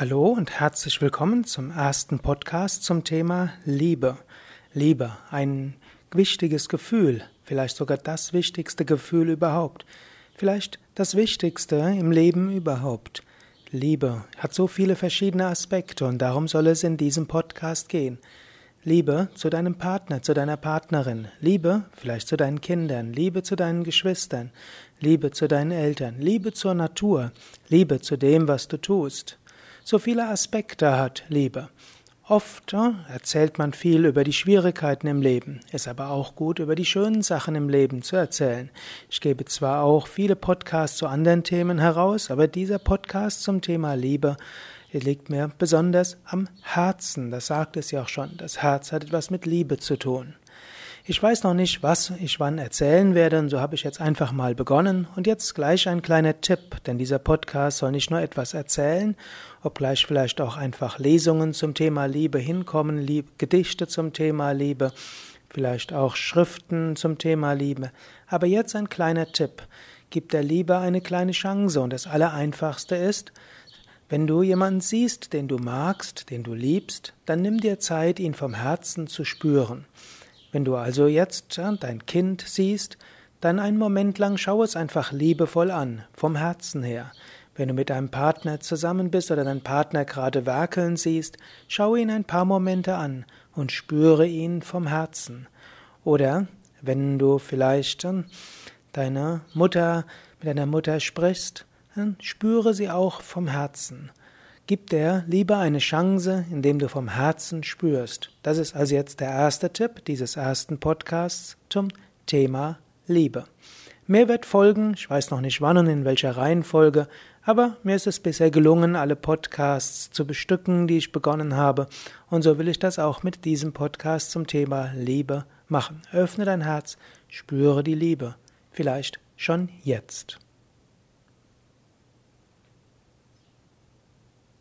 Hallo und herzlich willkommen zum ersten Podcast zum Thema Liebe. Liebe, ein wichtiges Gefühl, vielleicht sogar das wichtigste Gefühl überhaupt, vielleicht das wichtigste im Leben überhaupt. Liebe hat so viele verschiedene Aspekte und darum soll es in diesem Podcast gehen. Liebe zu deinem Partner, zu deiner Partnerin, Liebe vielleicht zu deinen Kindern, Liebe zu deinen Geschwistern, Liebe zu deinen Eltern, Liebe zur Natur, Liebe zu dem, was du tust so viele Aspekte hat Liebe. Oft erzählt man viel über die Schwierigkeiten im Leben, ist aber auch gut, über die schönen Sachen im Leben zu erzählen. Ich gebe zwar auch viele Podcasts zu anderen Themen heraus, aber dieser Podcast zum Thema Liebe liegt mir besonders am Herzen. Das sagt es ja auch schon. Das Herz hat etwas mit Liebe zu tun. Ich weiß noch nicht, was ich wann erzählen werde, und so habe ich jetzt einfach mal begonnen. Und jetzt gleich ein kleiner Tipp, denn dieser Podcast soll nicht nur etwas erzählen, obgleich vielleicht auch einfach Lesungen zum Thema Liebe hinkommen, Lieb Gedichte zum Thema Liebe, vielleicht auch Schriften zum Thema Liebe. Aber jetzt ein kleiner Tipp. Gib der Liebe eine kleine Chance und das Allereinfachste ist, wenn du jemanden siehst, den du magst, den du liebst, dann nimm dir Zeit, ihn vom Herzen zu spüren. Wenn du also jetzt dein Kind siehst, dann einen Moment lang schau es einfach liebevoll an, vom Herzen her. Wenn du mit deinem Partner zusammen bist oder deinen Partner gerade werkeln siehst, schau ihn ein paar Momente an und spüre ihn vom Herzen. Oder wenn du vielleicht deine Mutter mit deiner Mutter sprichst, dann spüre sie auch vom Herzen. Gib der Liebe eine Chance, indem du vom Herzen spürst. Das ist also jetzt der erste Tipp dieses ersten Podcasts zum Thema Liebe. Mehr wird folgen, ich weiß noch nicht wann und in welcher Reihenfolge, aber mir ist es bisher gelungen, alle Podcasts zu bestücken, die ich begonnen habe, und so will ich das auch mit diesem Podcast zum Thema Liebe machen. Öffne dein Herz, spüre die Liebe, vielleicht schon jetzt.